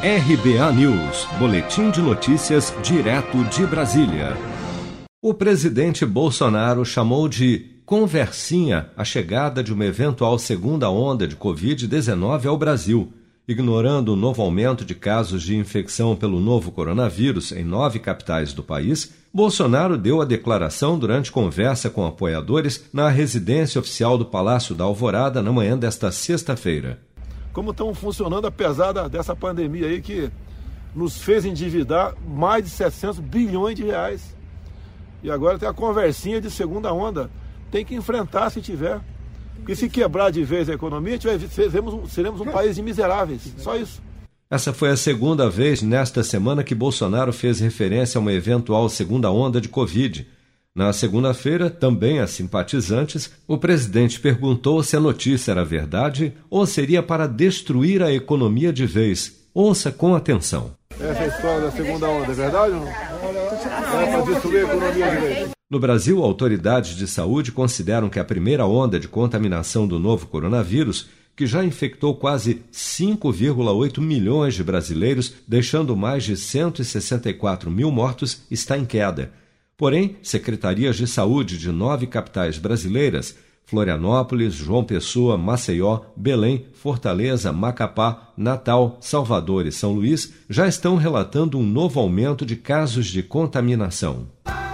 RBA News, Boletim de Notícias, direto de Brasília. O presidente Bolsonaro chamou de conversinha a chegada de uma eventual segunda onda de Covid-19 ao Brasil. Ignorando o novo aumento de casos de infecção pelo novo coronavírus em nove capitais do país, Bolsonaro deu a declaração durante conversa com apoiadores na residência oficial do Palácio da Alvorada na manhã desta sexta-feira como estão funcionando apesar dessa pandemia aí que nos fez endividar mais de 700 bilhões de reais. E agora tem a conversinha de segunda onda. Tem que enfrentar se tiver. Porque se quebrar de vez a economia, seremos, seremos um país de miseráveis. Só isso. Essa foi a segunda vez nesta semana que Bolsonaro fez referência a uma eventual segunda onda de Covid. Na segunda-feira, também a simpatizantes, o presidente perguntou se a notícia era verdade ou seria para destruir a economia de vez. Ouça com atenção. Essa é história da segunda onda é verdade ou não? É para destruir a economia de vez. No Brasil, autoridades de saúde consideram que a primeira onda de contaminação do novo coronavírus, que já infectou quase 5,8 milhões de brasileiros, deixando mais de 164 mil mortos, está em queda. Porém, secretarias de saúde de nove capitais brasileiras Florianópolis, João Pessoa, Maceió, Belém, Fortaleza, Macapá, Natal, Salvador e São Luís já estão relatando um novo aumento de casos de contaminação.